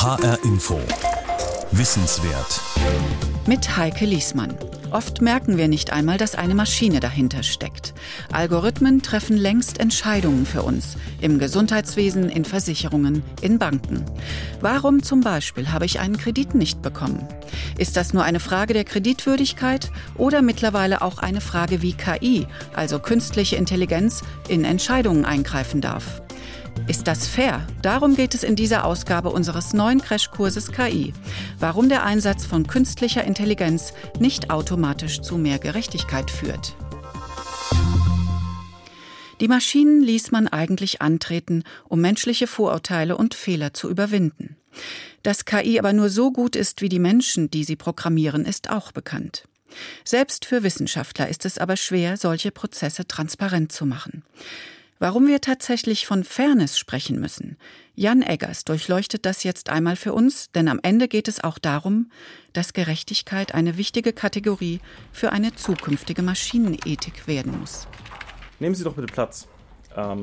HR Info. Wissenswert. Mit Heike Liesmann. Oft merken wir nicht einmal, dass eine Maschine dahinter steckt. Algorithmen treffen längst Entscheidungen für uns. Im Gesundheitswesen, in Versicherungen, in Banken. Warum zum Beispiel habe ich einen Kredit nicht bekommen? Ist das nur eine Frage der Kreditwürdigkeit oder mittlerweile auch eine Frage, wie KI, also künstliche Intelligenz, in Entscheidungen eingreifen darf? Ist das fair? Darum geht es in dieser Ausgabe unseres neuen Crashkurses KI. Warum der Einsatz von künstlicher Intelligenz nicht automatisch zu mehr Gerechtigkeit führt. Die Maschinen ließ man eigentlich antreten, um menschliche Vorurteile und Fehler zu überwinden. Dass KI aber nur so gut ist wie die Menschen, die sie programmieren, ist auch bekannt. Selbst für Wissenschaftler ist es aber schwer, solche Prozesse transparent zu machen. Warum wir tatsächlich von Fairness sprechen müssen. Jan Eggers durchleuchtet das jetzt einmal für uns, denn am Ende geht es auch darum, dass Gerechtigkeit eine wichtige Kategorie für eine zukünftige Maschinenethik werden muss. Nehmen Sie doch bitte Platz. Ähm,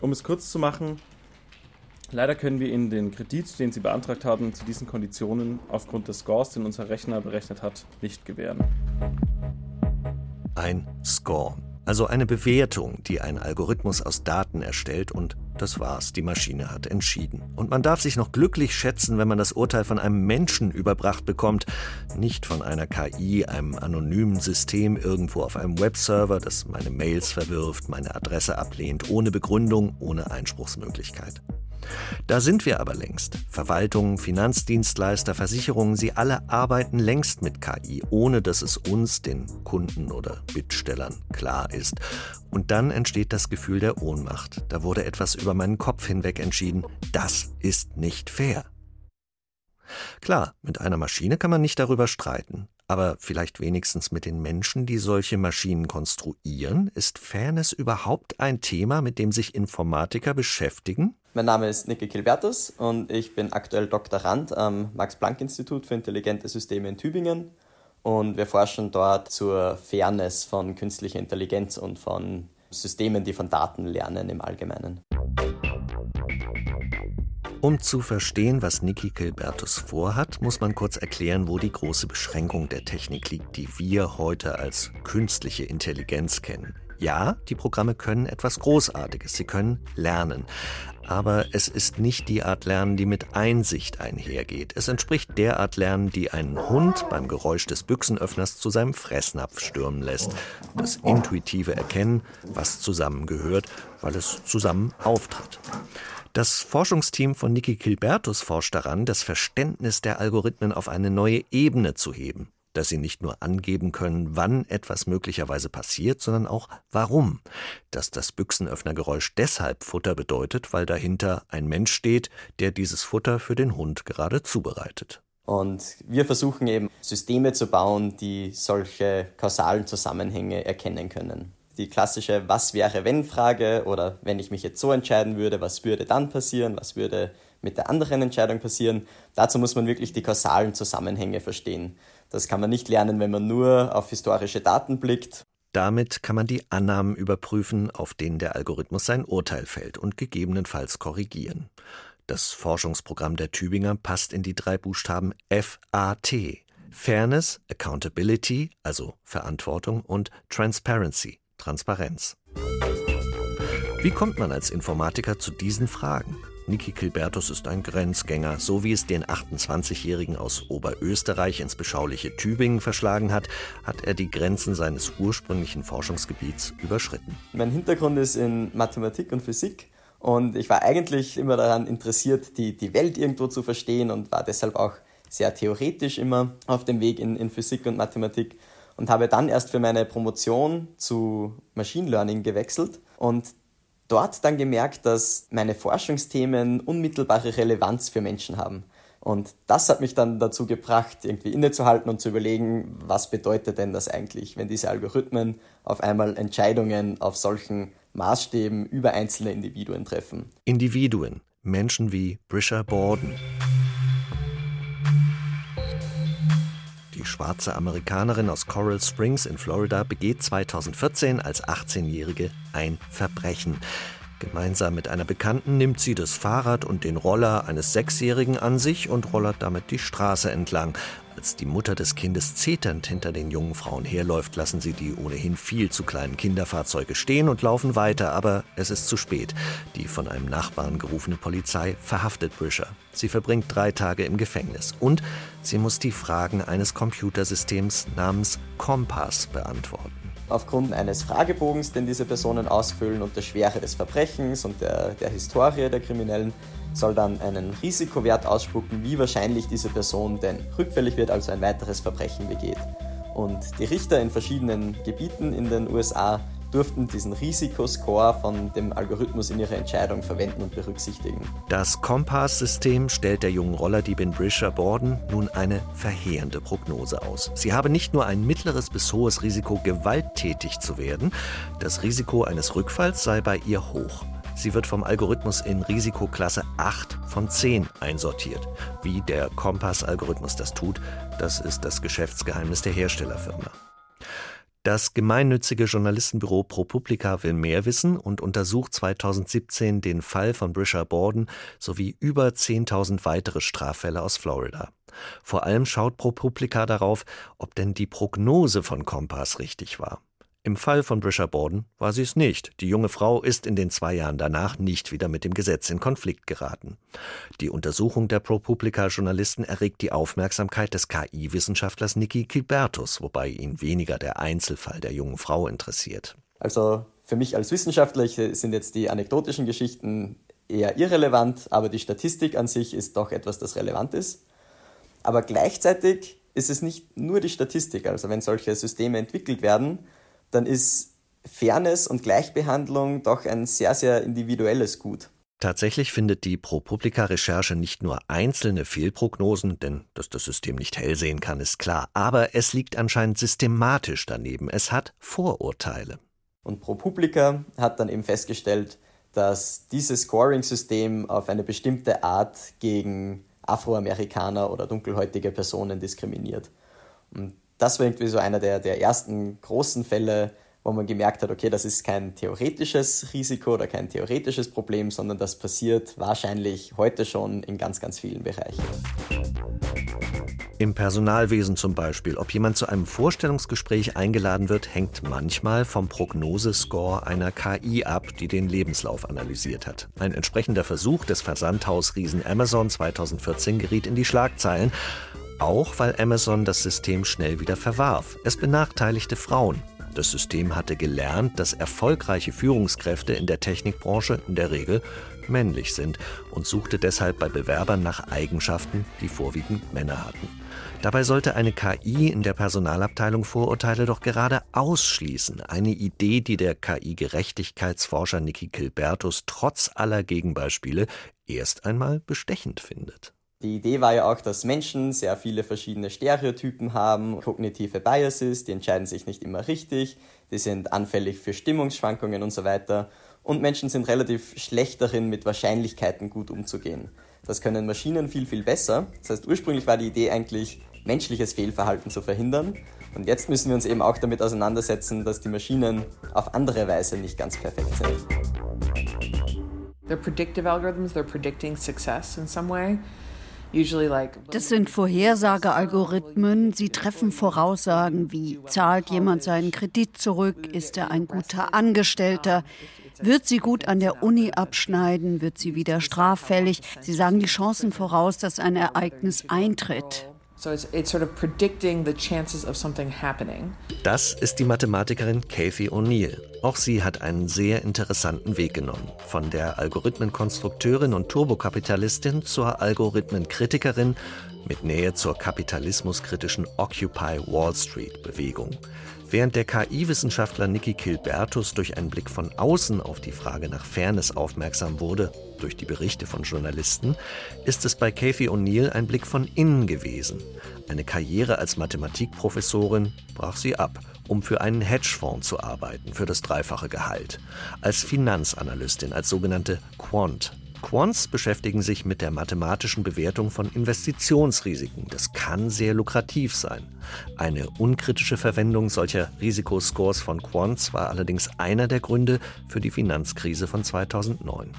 um es kurz zu machen, leider können wir Ihnen den Kredit, den Sie beantragt haben, zu diesen Konditionen aufgrund des Scores, den unser Rechner berechnet hat, nicht gewähren. Ein Score also eine Bewertung, die ein Algorithmus aus Daten erstellt und das war's, die Maschine hat entschieden. Und man darf sich noch glücklich schätzen, wenn man das Urteil von einem Menschen überbracht bekommt, nicht von einer KI, einem anonymen System irgendwo auf einem Webserver, das meine Mails verwirft, meine Adresse ablehnt, ohne Begründung, ohne Einspruchsmöglichkeit. Da sind wir aber längst. Verwaltungen, Finanzdienstleister, Versicherungen, sie alle arbeiten längst mit KI, ohne dass es uns, den Kunden oder Bittstellern, klar ist. Und dann entsteht das Gefühl der Ohnmacht. Da wurde etwas über meinen Kopf hinweg entschieden. Das ist nicht fair. Klar, mit einer Maschine kann man nicht darüber streiten. Aber vielleicht wenigstens mit den Menschen, die solche Maschinen konstruieren? Ist Fairness überhaupt ein Thema, mit dem sich Informatiker beschäftigen? Mein Name ist Niki Kilbertus und ich bin aktuell Doktorand am Max-Planck-Institut für intelligente Systeme in Tübingen. Und wir forschen dort zur Fairness von künstlicher Intelligenz und von Systemen, die von Daten lernen im Allgemeinen. Um zu verstehen, was Niki Kilbertus vorhat, muss man kurz erklären, wo die große Beschränkung der Technik liegt, die wir heute als künstliche Intelligenz kennen. Ja, die Programme können etwas Großartiges, sie können lernen. Aber es ist nicht die Art Lernen, die mit Einsicht einhergeht. Es entspricht der Art Lernen, die einen Hund beim Geräusch des Büchsenöffners zu seinem Fressnapf stürmen lässt. Das intuitive Erkennen, was zusammengehört, weil es zusammen auftritt. Das Forschungsteam von Niki Kilbertus forscht daran, das Verständnis der Algorithmen auf eine neue Ebene zu heben dass sie nicht nur angeben können, wann etwas möglicherweise passiert, sondern auch warum. Dass das Büchsenöffnergeräusch deshalb Futter bedeutet, weil dahinter ein Mensch steht, der dieses Futter für den Hund gerade zubereitet. Und wir versuchen eben Systeme zu bauen, die solche kausalen Zusammenhänge erkennen können. Die klassische Was wäre wenn Frage oder wenn ich mich jetzt so entscheiden würde, was würde dann passieren, was würde mit der anderen Entscheidung passieren. Dazu muss man wirklich die kausalen Zusammenhänge verstehen. Das kann man nicht lernen, wenn man nur auf historische Daten blickt. Damit kann man die Annahmen überprüfen, auf denen der Algorithmus sein Urteil fällt und gegebenenfalls korrigieren. Das Forschungsprogramm der Tübinger passt in die drei Buchstaben FAT. Fairness, Accountability, also Verantwortung und Transparency, Transparenz. Wie kommt man als Informatiker zu diesen Fragen? Niki Kilbertus ist ein Grenzgänger. So wie es den 28-Jährigen aus Oberösterreich ins beschauliche Tübingen verschlagen hat, hat er die Grenzen seines ursprünglichen Forschungsgebiets überschritten. Mein Hintergrund ist in Mathematik und Physik und ich war eigentlich immer daran interessiert, die, die Welt irgendwo zu verstehen und war deshalb auch sehr theoretisch immer auf dem Weg in, in Physik und Mathematik und habe dann erst für meine Promotion zu Machine Learning gewechselt und dort dann gemerkt, dass meine Forschungsthemen unmittelbare Relevanz für Menschen haben. Und das hat mich dann dazu gebracht, irgendwie innezuhalten und zu überlegen, was bedeutet denn das eigentlich, wenn diese Algorithmen auf einmal Entscheidungen auf solchen Maßstäben über einzelne Individuen treffen. Individuen, Menschen wie Brisha Borden. Schwarze Amerikanerin aus Coral Springs in Florida begeht 2014 als 18-Jährige ein Verbrechen. Gemeinsam mit einer Bekannten nimmt sie das Fahrrad und den Roller eines Sechsjährigen an sich und rollert damit die Straße entlang. Als die Mutter des Kindes zeternd hinter den jungen Frauen herläuft, lassen sie die ohnehin viel zu kleinen Kinderfahrzeuge stehen und laufen weiter, aber es ist zu spät. Die von einem Nachbarn gerufene Polizei verhaftet Brischer. Sie verbringt drei Tage im Gefängnis und sie muss die Fragen eines Computersystems namens Kompass beantworten. Aufgrund eines Fragebogens, den diese Personen ausfüllen und der Schwere des Verbrechens und der, der Historie der Kriminellen, soll dann einen Risikowert ausspucken, wie wahrscheinlich diese Person denn rückfällig wird, also ein weiteres Verbrechen begeht. Und die Richter in verschiedenen Gebieten in den USA durften diesen Risikoscore von dem Algorithmus in ihrer Entscheidung verwenden und berücksichtigen. Das Kompass-System stellt der jungen Rollerdiebin Brisha Borden nun eine verheerende Prognose aus. Sie habe nicht nur ein mittleres bis hohes Risiko, gewalttätig zu werden, das Risiko eines Rückfalls sei bei ihr hoch. Sie wird vom Algorithmus in Risikoklasse 8 von 10 einsortiert. Wie der Kompass-Algorithmus das tut, das ist das Geschäftsgeheimnis der Herstellerfirma. Das gemeinnützige Journalistenbüro ProPublica will mehr wissen und untersucht 2017 den Fall von Brisha Borden sowie über 10.000 weitere Straffälle aus Florida. Vor allem schaut ProPublica darauf, ob denn die Prognose von Kompass richtig war. Im Fall von Brisha Borden war sie es nicht. Die junge Frau ist in den zwei Jahren danach nicht wieder mit dem Gesetz in Konflikt geraten. Die Untersuchung der ProPublica-Journalisten erregt die Aufmerksamkeit des KI-Wissenschaftlers Niki Kilbertus, wobei ihn weniger der Einzelfall der jungen Frau interessiert. Also für mich als Wissenschaftler sind jetzt die anekdotischen Geschichten eher irrelevant, aber die Statistik an sich ist doch etwas, das relevant ist. Aber gleichzeitig ist es nicht nur die Statistik. Also wenn solche Systeme entwickelt werden, dann ist Fairness und Gleichbehandlung doch ein sehr, sehr individuelles Gut. Tatsächlich findet die ProPublica-Recherche nicht nur einzelne Fehlprognosen, denn dass das System nicht hell sehen kann, ist klar, aber es liegt anscheinend systematisch daneben. Es hat Vorurteile. Und ProPublica hat dann eben festgestellt, dass dieses Scoring-System auf eine bestimmte Art gegen Afroamerikaner oder dunkelhäutige Personen diskriminiert. Und das war irgendwie so einer der, der ersten großen Fälle, wo man gemerkt hat, okay, das ist kein theoretisches Risiko oder kein theoretisches Problem, sondern das passiert wahrscheinlich heute schon in ganz, ganz vielen Bereichen. Im Personalwesen zum Beispiel, ob jemand zu einem Vorstellungsgespräch eingeladen wird, hängt manchmal vom Prognosescore einer KI ab, die den Lebenslauf analysiert hat. Ein entsprechender Versuch des Versandhausriesen Amazon 2014 geriet in die Schlagzeilen. Auch weil Amazon das System schnell wieder verwarf. Es benachteiligte Frauen. Das System hatte gelernt, dass erfolgreiche Führungskräfte in der Technikbranche in der Regel männlich sind und suchte deshalb bei Bewerbern nach Eigenschaften, die vorwiegend Männer hatten. Dabei sollte eine KI in der Personalabteilung Vorurteile doch gerade ausschließen. Eine Idee, die der KI-Gerechtigkeitsforscher Niki Kilbertus trotz aller Gegenbeispiele erst einmal bestechend findet. Die Idee war ja auch, dass Menschen sehr viele verschiedene Stereotypen haben, kognitive Biases, die entscheiden sich nicht immer richtig, die sind anfällig für Stimmungsschwankungen und so weiter. Und Menschen sind relativ schlecht darin, mit Wahrscheinlichkeiten gut umzugehen. Das können Maschinen viel, viel besser. Das heißt, ursprünglich war die Idee eigentlich, menschliches Fehlverhalten zu verhindern. Und jetzt müssen wir uns eben auch damit auseinandersetzen, dass die Maschinen auf andere Weise nicht ganz perfekt sind. They're predictive algorithms, they're predicting success in some way. Das sind Vorhersagealgorithmen. Sie treffen Voraussagen wie, zahlt jemand seinen Kredit zurück, ist er ein guter Angestellter, wird sie gut an der Uni abschneiden, wird sie wieder straffällig. Sie sagen die Chancen voraus, dass ein Ereignis eintritt. Das ist die Mathematikerin Kathy O'Neill. Auch sie hat einen sehr interessanten Weg genommen. Von der Algorithmenkonstrukteurin und Turbokapitalistin zur Algorithmenkritikerin mit Nähe zur kapitalismuskritischen Occupy Wall Street Bewegung. Während der KI-Wissenschaftler Niki Kilbertus durch einen Blick von außen auf die Frage nach Fairness aufmerksam wurde, durch die Berichte von Journalisten, ist es bei Kathy O'Neill ein Blick von innen gewesen. Eine Karriere als Mathematikprofessorin brach sie ab, um für einen Hedgefonds zu arbeiten, für das dreifache Gehalt. Als Finanzanalystin, als sogenannte Quant Quants beschäftigen sich mit der mathematischen Bewertung von Investitionsrisiken. Das kann sehr lukrativ sein. Eine unkritische Verwendung solcher Risikoscores von Quants war allerdings einer der Gründe für die Finanzkrise von 2009.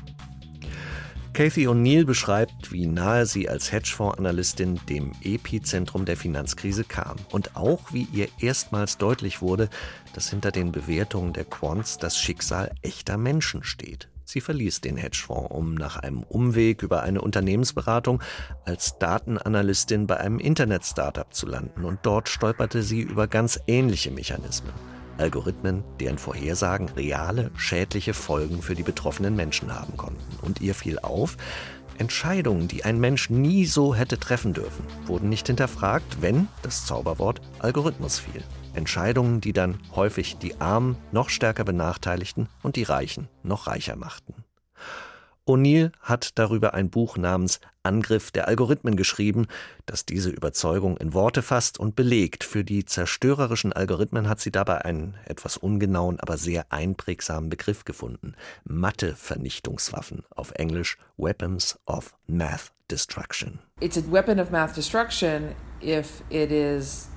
Kathy O'Neill beschreibt, wie nahe sie als Hedgefonds-Analystin dem Epizentrum der Finanzkrise kam und auch wie ihr erstmals deutlich wurde, dass hinter den Bewertungen der Quants das Schicksal echter Menschen steht. Sie verließ den Hedgefonds, um nach einem Umweg über eine Unternehmensberatung als Datenanalystin bei einem Internet-Startup zu landen und dort stolperte sie über ganz ähnliche Mechanismen. Algorithmen, deren Vorhersagen reale, schädliche Folgen für die betroffenen Menschen haben konnten. Und ihr fiel auf, Entscheidungen, die ein Mensch nie so hätte treffen dürfen, wurden nicht hinterfragt, wenn das Zauberwort Algorithmus fiel. Entscheidungen, die dann häufig die Armen noch stärker benachteiligten und die Reichen noch reicher machten. O'Neill hat darüber ein Buch namens Angriff der Algorithmen geschrieben, das diese Überzeugung in Worte fasst und belegt. Für die zerstörerischen Algorithmen hat sie dabei einen etwas ungenauen, aber sehr einprägsamen Begriff gefunden. Mathe-Vernichtungswaffen, auf Englisch Weapons of Math Destruction. It's a weapon of math destruction if it is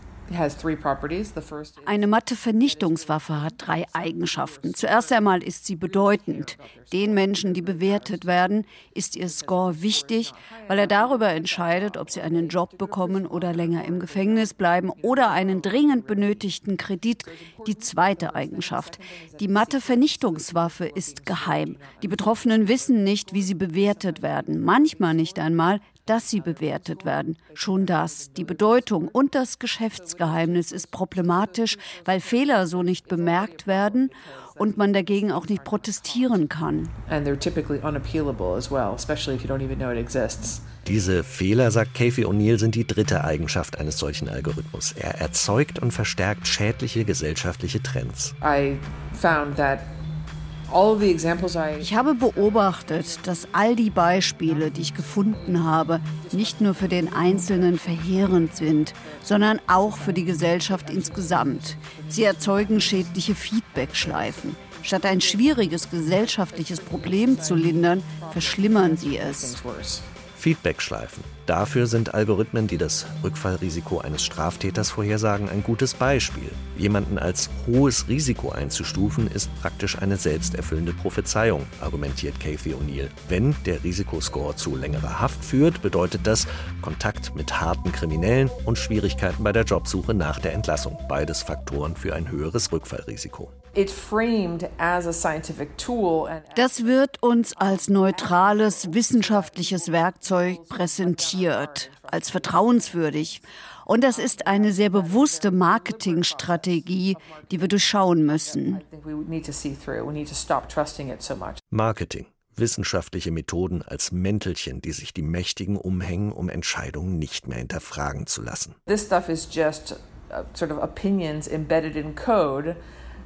eine Mathe-Vernichtungswaffe hat drei Eigenschaften. Zuerst einmal ist sie bedeutend. Den Menschen, die bewertet werden, ist ihr Score wichtig, weil er darüber entscheidet, ob sie einen Job bekommen oder länger im Gefängnis bleiben oder einen dringend benötigten Kredit. Die zweite Eigenschaft. Die Mathe-Vernichtungswaffe ist geheim. Die Betroffenen wissen nicht, wie sie bewertet werden. Manchmal nicht einmal, dass sie bewertet werden. Schon das, die Bedeutung und das Geschäftsgeheimnis ist problematisch, weil Fehler so nicht bemerkt werden und man dagegen auch nicht protestieren kann. Diese Fehler, sagt Kathy O'Neill, sind die dritte Eigenschaft eines solchen Algorithmus. Er erzeugt und verstärkt schädliche gesellschaftliche Trends. I found that ich habe beobachtet, dass all die Beispiele, die ich gefunden habe, nicht nur für den Einzelnen verheerend sind, sondern auch für die Gesellschaft insgesamt. Sie erzeugen schädliche Feedbackschleifen. Statt ein schwieriges gesellschaftliches Problem zu lindern, verschlimmern sie es. Feedbackschleifen. Dafür sind Algorithmen, die das Rückfallrisiko eines Straftäters vorhersagen, ein gutes Beispiel. Jemanden als hohes Risiko einzustufen, ist praktisch eine selbsterfüllende Prophezeiung, argumentiert Kathy O'Neill. Wenn der Risikoscore zu längerer Haft führt, bedeutet das Kontakt mit harten Kriminellen und Schwierigkeiten bei der Jobsuche nach der Entlassung. Beides Faktoren für ein höheres Rückfallrisiko. Das wird uns als neutrales wissenschaftliches Werkzeug präsentiert, als vertrauenswürdig. Und das ist eine sehr bewusste Marketingstrategie, die wir durchschauen müssen. Marketing. Wissenschaftliche Methoden als Mäntelchen, die sich die Mächtigen umhängen, um Entscheidungen nicht mehr hinterfragen zu lassen. This stuff is just uh, sort of opinions embedded in code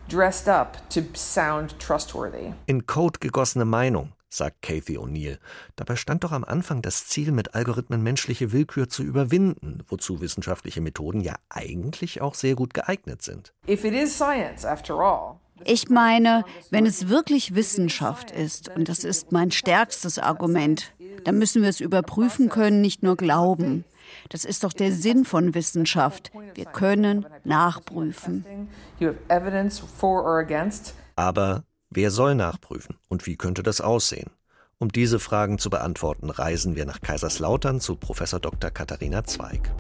dressed up to sound trustworthy. In Code gegossene Meinung, sagt Kathy O'Neill. Dabei stand doch am Anfang das Ziel, mit Algorithmen menschliche Willkür zu überwinden, wozu wissenschaftliche Methoden ja eigentlich auch sehr gut geeignet sind. If it is science, after all, ich meine, wenn es wirklich Wissenschaft ist, und das ist mein stärkstes Argument, dann müssen wir es überprüfen können, nicht nur glauben. Das ist doch der Sinn von Wissenschaft. Wir können nachprüfen. Aber wer soll nachprüfen und wie könnte das aussehen? Um diese Fragen zu beantworten, reisen wir nach Kaiserslautern zu Professor Dr. Katharina Zweig.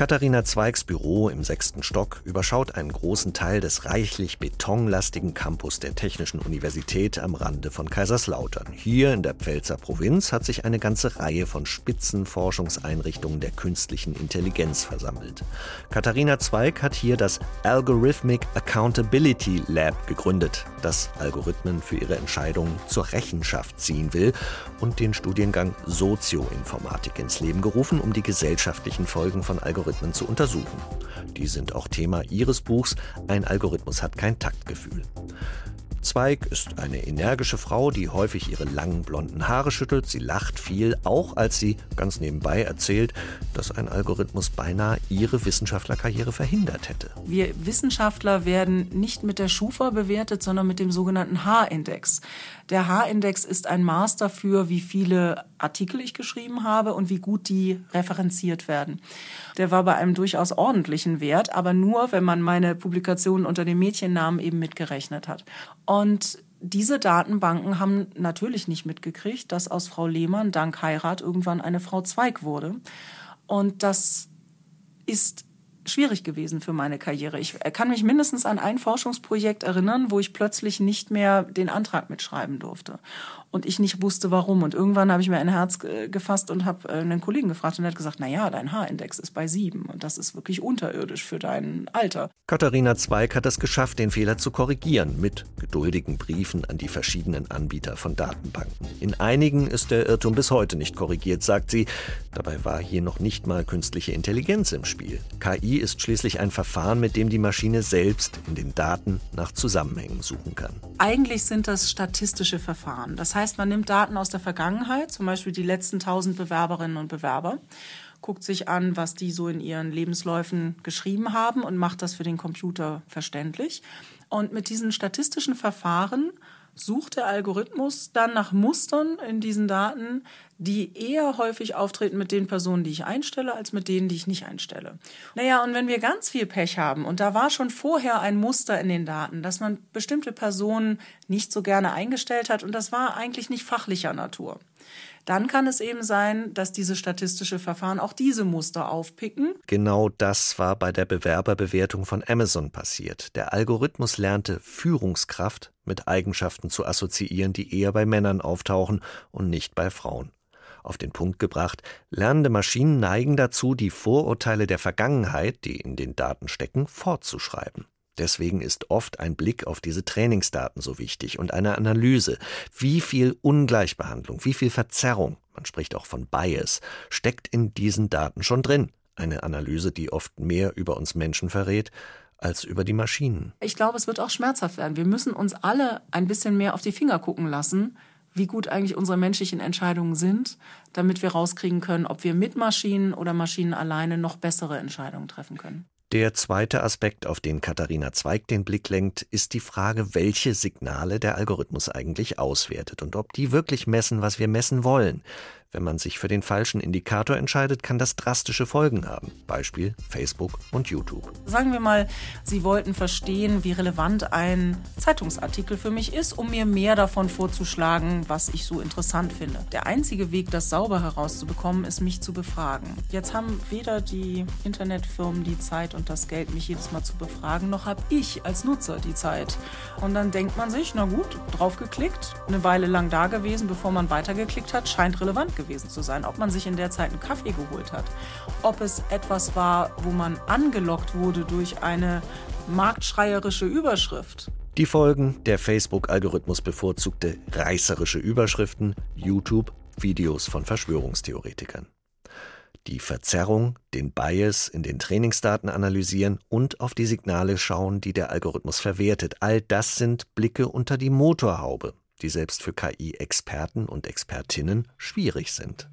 Katharina Zweigs Büro im sechsten Stock überschaut einen großen Teil des reichlich betonlastigen Campus der Technischen Universität am Rande von Kaiserslautern. Hier in der Pfälzer Provinz hat sich eine ganze Reihe von Spitzenforschungseinrichtungen der künstlichen Intelligenz versammelt. Katharina Zweig hat hier das Algorithmic Accountability Lab gegründet, das Algorithmen für ihre Entscheidungen zur Rechenschaft ziehen will und den Studiengang Sozioinformatik ins Leben gerufen, um die gesellschaftlichen Folgen von Algorithmen Algorithmen zu untersuchen. Die sind auch Thema ihres Buchs Ein Algorithmus hat kein Taktgefühl. Zweig ist eine energische Frau, die häufig ihre langen blonden Haare schüttelt. Sie lacht viel, auch als sie ganz nebenbei erzählt, dass ein Algorithmus beinahe ihre Wissenschaftlerkarriere verhindert hätte. Wir Wissenschaftler werden nicht mit der Schufa bewertet, sondern mit dem sogenannten H-Index. Der H-Index ist ein Maß dafür, wie viele Artikel ich geschrieben habe und wie gut die referenziert werden. Der war bei einem durchaus ordentlichen Wert, aber nur, wenn man meine Publikationen unter dem Mädchennamen eben mitgerechnet hat. Und diese Datenbanken haben natürlich nicht mitgekriegt, dass aus Frau Lehmann dank Heirat irgendwann eine Frau Zweig wurde. Und das ist schwierig gewesen für meine Karriere. Ich kann mich mindestens an ein Forschungsprojekt erinnern, wo ich plötzlich nicht mehr den Antrag mitschreiben durfte und ich nicht wusste, warum. Und irgendwann habe ich mir ein Herz gefasst und habe äh, einen Kollegen gefragt und er hat gesagt, na ja, dein Haarindex ist bei sieben und das ist wirklich unterirdisch für dein Alter. Katharina Zweig hat es geschafft, den Fehler zu korrigieren mit geduldigen Briefen an die verschiedenen Anbieter von Datenbanken. In einigen ist der Irrtum bis heute nicht korrigiert, sagt sie. Dabei war hier noch nicht mal künstliche Intelligenz im Spiel. KI ist schließlich ein Verfahren, mit dem die Maschine selbst in den Daten nach Zusammenhängen suchen kann. Eigentlich sind das statistische Verfahren. Das heißt, heißt, man nimmt Daten aus der Vergangenheit, zum Beispiel die letzten 1000 Bewerberinnen und Bewerber, guckt sich an, was die so in ihren Lebensläufen geschrieben haben und macht das für den Computer verständlich. Und mit diesen statistischen Verfahren sucht der Algorithmus dann nach Mustern in diesen Daten, die eher häufig auftreten mit den Personen, die ich einstelle, als mit denen, die ich nicht einstelle. Naja, und wenn wir ganz viel Pech haben, und da war schon vorher ein Muster in den Daten, dass man bestimmte Personen nicht so gerne eingestellt hat, und das war eigentlich nicht fachlicher Natur dann kann es eben sein, dass diese statistische Verfahren auch diese Muster aufpicken. Genau das war bei der Bewerberbewertung von Amazon passiert. Der Algorithmus lernte Führungskraft mit Eigenschaften zu assoziieren, die eher bei Männern auftauchen und nicht bei Frauen. Auf den Punkt gebracht, lernende Maschinen neigen dazu, die Vorurteile der Vergangenheit, die in den Daten stecken, fortzuschreiben. Deswegen ist oft ein Blick auf diese Trainingsdaten so wichtig und eine Analyse. Wie viel Ungleichbehandlung, wie viel Verzerrung, man spricht auch von Bias, steckt in diesen Daten schon drin. Eine Analyse, die oft mehr über uns Menschen verrät, als über die Maschinen. Ich glaube, es wird auch schmerzhaft werden. Wir müssen uns alle ein bisschen mehr auf die Finger gucken lassen, wie gut eigentlich unsere menschlichen Entscheidungen sind, damit wir rauskriegen können, ob wir mit Maschinen oder Maschinen alleine noch bessere Entscheidungen treffen können. Der zweite Aspekt, auf den Katharina Zweig den Blick lenkt, ist die Frage, welche Signale der Algorithmus eigentlich auswertet und ob die wirklich messen, was wir messen wollen. Wenn man sich für den falschen Indikator entscheidet, kann das drastische Folgen haben. Beispiel Facebook und YouTube. Sagen wir mal, Sie wollten verstehen, wie relevant ein Zeitungsartikel für mich ist, um mir mehr davon vorzuschlagen, was ich so interessant finde. Der einzige Weg, das sauber herauszubekommen, ist, mich zu befragen. Jetzt haben weder die Internetfirmen die Zeit und das Geld, mich jedes Mal zu befragen, noch habe ich als Nutzer die Zeit. Und dann denkt man sich, na gut, draufgeklickt, eine Weile lang da gewesen, bevor man weitergeklickt hat, scheint relevant gewesen zu sein, ob man sich in der Zeit einen Kaffee geholt hat, ob es etwas war, wo man angelockt wurde durch eine marktschreierische Überschrift. Die Folgen der Facebook-Algorithmus bevorzugte reißerische Überschriften, YouTube, Videos von Verschwörungstheoretikern. Die Verzerrung, den Bias in den Trainingsdaten analysieren und auf die Signale schauen, die der Algorithmus verwertet. All das sind Blicke unter die Motorhaube die selbst für KI-Experten und Expertinnen schwierig sind.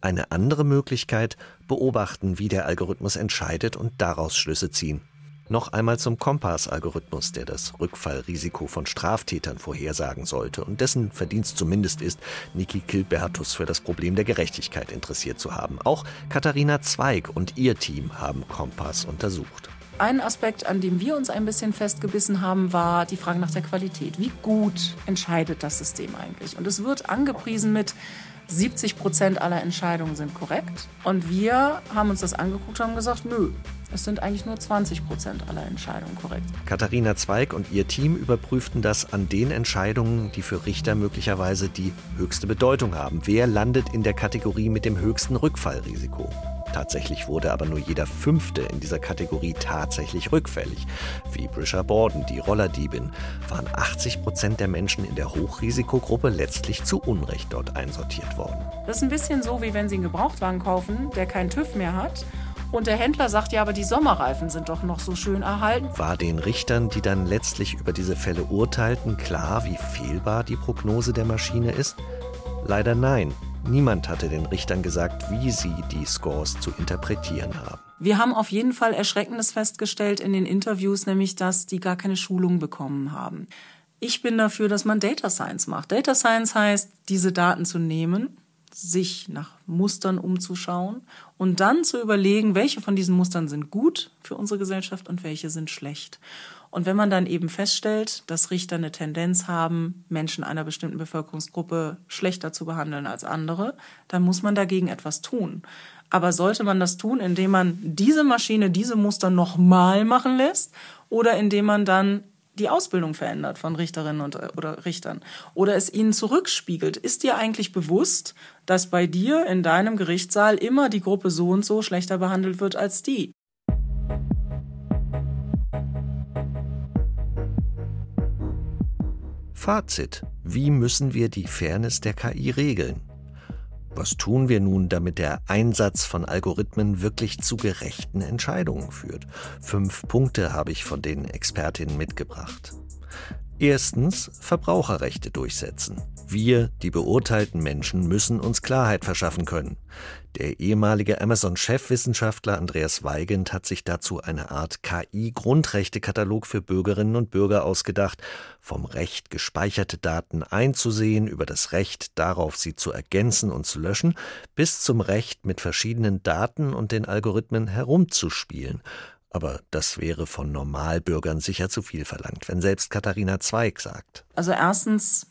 Eine andere Möglichkeit, beobachten, wie der Algorithmus entscheidet und daraus Schlüsse ziehen. Noch einmal zum Kompass-Algorithmus, der das Rückfallrisiko von Straftätern vorhersagen sollte und dessen Verdienst zumindest ist, Niki Kilbertus für das Problem der Gerechtigkeit interessiert zu haben. Auch Katharina Zweig und ihr Team haben Kompass untersucht. Ein Aspekt, an dem wir uns ein bisschen festgebissen haben, war die Frage nach der Qualität. Wie gut entscheidet das System eigentlich? Und es wird angepriesen mit 70 Prozent aller Entscheidungen sind korrekt. Und wir haben uns das angeguckt und haben gesagt, nö, es sind eigentlich nur 20 Prozent aller Entscheidungen korrekt. Katharina Zweig und ihr Team überprüften das an den Entscheidungen, die für Richter möglicherweise die höchste Bedeutung haben. Wer landet in der Kategorie mit dem höchsten Rückfallrisiko? Tatsächlich wurde aber nur jeder Fünfte in dieser Kategorie tatsächlich rückfällig. Wie Brisha Borden, die Rollerdiebin, waren 80 Prozent der Menschen in der Hochrisikogruppe letztlich zu Unrecht dort einsortiert worden. Das ist ein bisschen so, wie wenn Sie einen Gebrauchtwagen kaufen, der keinen TÜV mehr hat Und der Händler sagt, ja, aber die Sommerreifen sind doch noch so schön erhalten. War den Richtern, die dann letztlich über diese Fälle urteilten, klar, wie fehlbar die Prognose der Maschine ist? Leider nein. Niemand hatte den Richtern gesagt, wie sie die Scores zu interpretieren haben. Wir haben auf jeden Fall Erschreckendes festgestellt in den Interviews, nämlich dass die gar keine Schulung bekommen haben. Ich bin dafür, dass man Data Science macht. Data Science heißt, diese Daten zu nehmen, sich nach Mustern umzuschauen und dann zu überlegen, welche von diesen Mustern sind gut für unsere Gesellschaft und welche sind schlecht. Und wenn man dann eben feststellt, dass Richter eine Tendenz haben, Menschen einer bestimmten Bevölkerungsgruppe schlechter zu behandeln als andere, dann muss man dagegen etwas tun. Aber sollte man das tun, indem man diese Maschine, diese Muster nochmal machen lässt oder indem man dann die Ausbildung verändert von Richterinnen und, oder Richtern oder es ihnen zurückspiegelt. Ist dir eigentlich bewusst, dass bei dir in deinem Gerichtssaal immer die Gruppe so und so schlechter behandelt wird als die? Fazit. Wie müssen wir die Fairness der KI regeln? Was tun wir nun, damit der Einsatz von Algorithmen wirklich zu gerechten Entscheidungen führt? Fünf Punkte habe ich von den Expertinnen mitgebracht. Erstens Verbraucherrechte durchsetzen. Wir, die beurteilten Menschen, müssen uns Klarheit verschaffen können. Der ehemalige Amazon-Chefwissenschaftler Andreas Weigand hat sich dazu eine Art KI-Grundrechtekatalog für Bürgerinnen und Bürger ausgedacht, vom Recht, gespeicherte Daten einzusehen, über das Recht darauf, sie zu ergänzen und zu löschen, bis zum Recht, mit verschiedenen Daten und den Algorithmen herumzuspielen aber das wäre von Normalbürgern sicher zu viel verlangt, wenn selbst Katharina Zweig sagt. Also erstens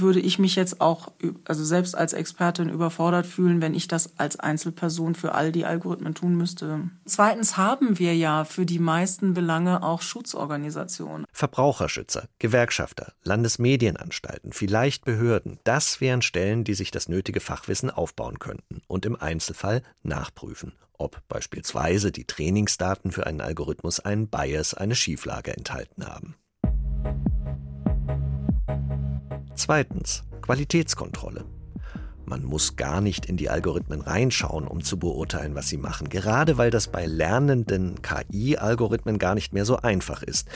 würde ich mich jetzt auch, also selbst als Expertin überfordert fühlen, wenn ich das als Einzelperson für all die Algorithmen tun müsste. Zweitens haben wir ja für die meisten Belange auch Schutzorganisationen. Verbraucherschützer, Gewerkschafter, Landesmedienanstalten, vielleicht Behörden, das wären Stellen, die sich das nötige Fachwissen aufbauen könnten und im Einzelfall nachprüfen ob beispielsweise die Trainingsdaten für einen Algorithmus einen Bias, eine Schieflage enthalten haben. Zweitens Qualitätskontrolle. Man muss gar nicht in die Algorithmen reinschauen, um zu beurteilen, was sie machen, gerade weil das bei lernenden KI-Algorithmen gar nicht mehr so einfach ist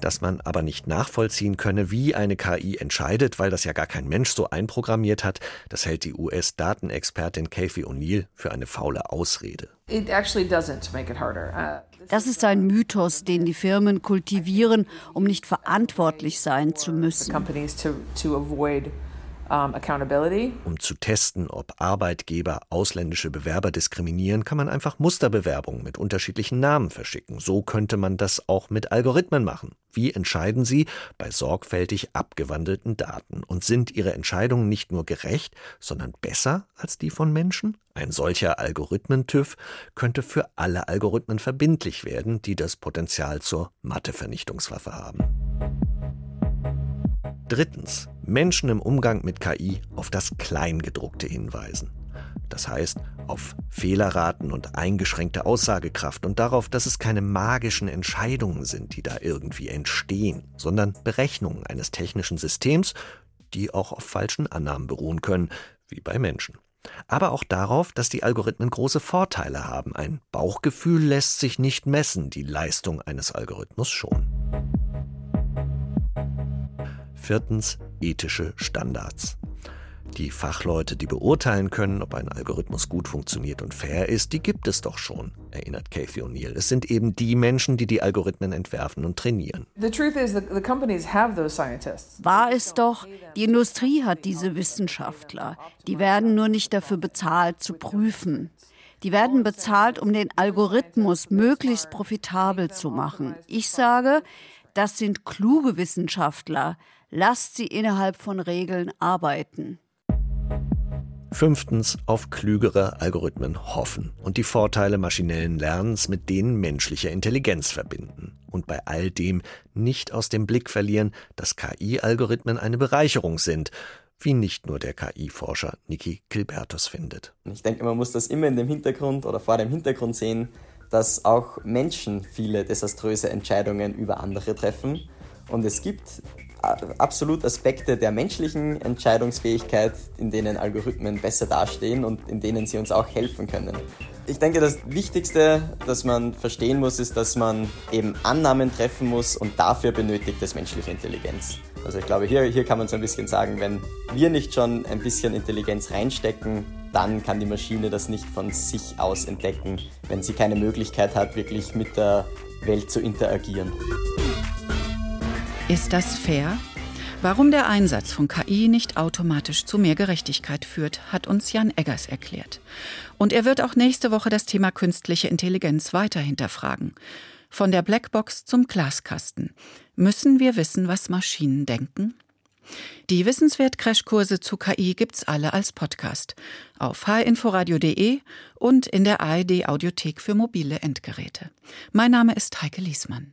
dass man aber nicht nachvollziehen könne, wie eine KI entscheidet, weil das ja gar kein Mensch so einprogrammiert hat, das hält die US-Datenexpertin Kathy O'Neill für eine faule Ausrede. Uh, das ist ein Mythos, den die Firmen kultivieren, um nicht verantwortlich sein zu müssen. Um zu testen, ob Arbeitgeber ausländische Bewerber diskriminieren, kann man einfach Musterbewerbungen mit unterschiedlichen Namen verschicken. So könnte man das auch mit Algorithmen machen. Wie entscheiden sie bei sorgfältig abgewandelten Daten? Und sind ihre Entscheidungen nicht nur gerecht, sondern besser als die von Menschen? Ein solcher Algorithmen-TÜV könnte für alle Algorithmen verbindlich werden, die das Potenzial zur Mathevernichtungswaffe haben. Drittens. Menschen im Umgang mit KI auf das Kleingedruckte hinweisen. Das heißt, auf Fehlerraten und eingeschränkte Aussagekraft und darauf, dass es keine magischen Entscheidungen sind, die da irgendwie entstehen, sondern Berechnungen eines technischen Systems, die auch auf falschen Annahmen beruhen können, wie bei Menschen. Aber auch darauf, dass die Algorithmen große Vorteile haben. Ein Bauchgefühl lässt sich nicht messen, die Leistung eines Algorithmus schon. Viertens ethische Standards. Die Fachleute, die beurteilen können, ob ein Algorithmus gut funktioniert und fair ist, die gibt es doch schon, erinnert Kathy O'Neill. Es sind eben die Menschen, die die Algorithmen entwerfen und trainieren. Wahr ist doch, die Industrie hat diese Wissenschaftler. Die werden nur nicht dafür bezahlt, zu prüfen. Die werden bezahlt, um den Algorithmus möglichst profitabel zu machen. Ich sage, das sind kluge Wissenschaftler. Lasst sie innerhalb von Regeln arbeiten. Fünftens auf klügere Algorithmen hoffen und die Vorteile maschinellen Lernens mit denen menschlicher Intelligenz verbinden. Und bei all dem nicht aus dem Blick verlieren, dass KI-Algorithmen eine Bereicherung sind, wie nicht nur der KI-Forscher Niki Kilbertus findet. Ich denke, man muss das immer in dem Hintergrund oder vor dem Hintergrund sehen, dass auch Menschen viele desaströse Entscheidungen über andere treffen. Und es gibt absolut Aspekte der menschlichen Entscheidungsfähigkeit, in denen Algorithmen besser dastehen und in denen sie uns auch helfen können. Ich denke, das Wichtigste, das man verstehen muss, ist, dass man eben Annahmen treffen muss und dafür benötigt es menschliche Intelligenz. Also ich glaube, hier, hier kann man so ein bisschen sagen, wenn wir nicht schon ein bisschen Intelligenz reinstecken, dann kann die Maschine das nicht von sich aus entdecken, wenn sie keine Möglichkeit hat, wirklich mit der Welt zu interagieren. Ist das fair? Warum der Einsatz von KI nicht automatisch zu mehr Gerechtigkeit führt, hat uns Jan Eggers erklärt. Und er wird auch nächste Woche das Thema künstliche Intelligenz weiter hinterfragen. Von der Blackbox zum Glaskasten. Müssen wir wissen, was Maschinen denken? Die Wissenswert-Crashkurse zu KI gibt's alle als Podcast auf hinforadio.de und in der ARD Audiothek für mobile Endgeräte. Mein Name ist Heike Liesmann.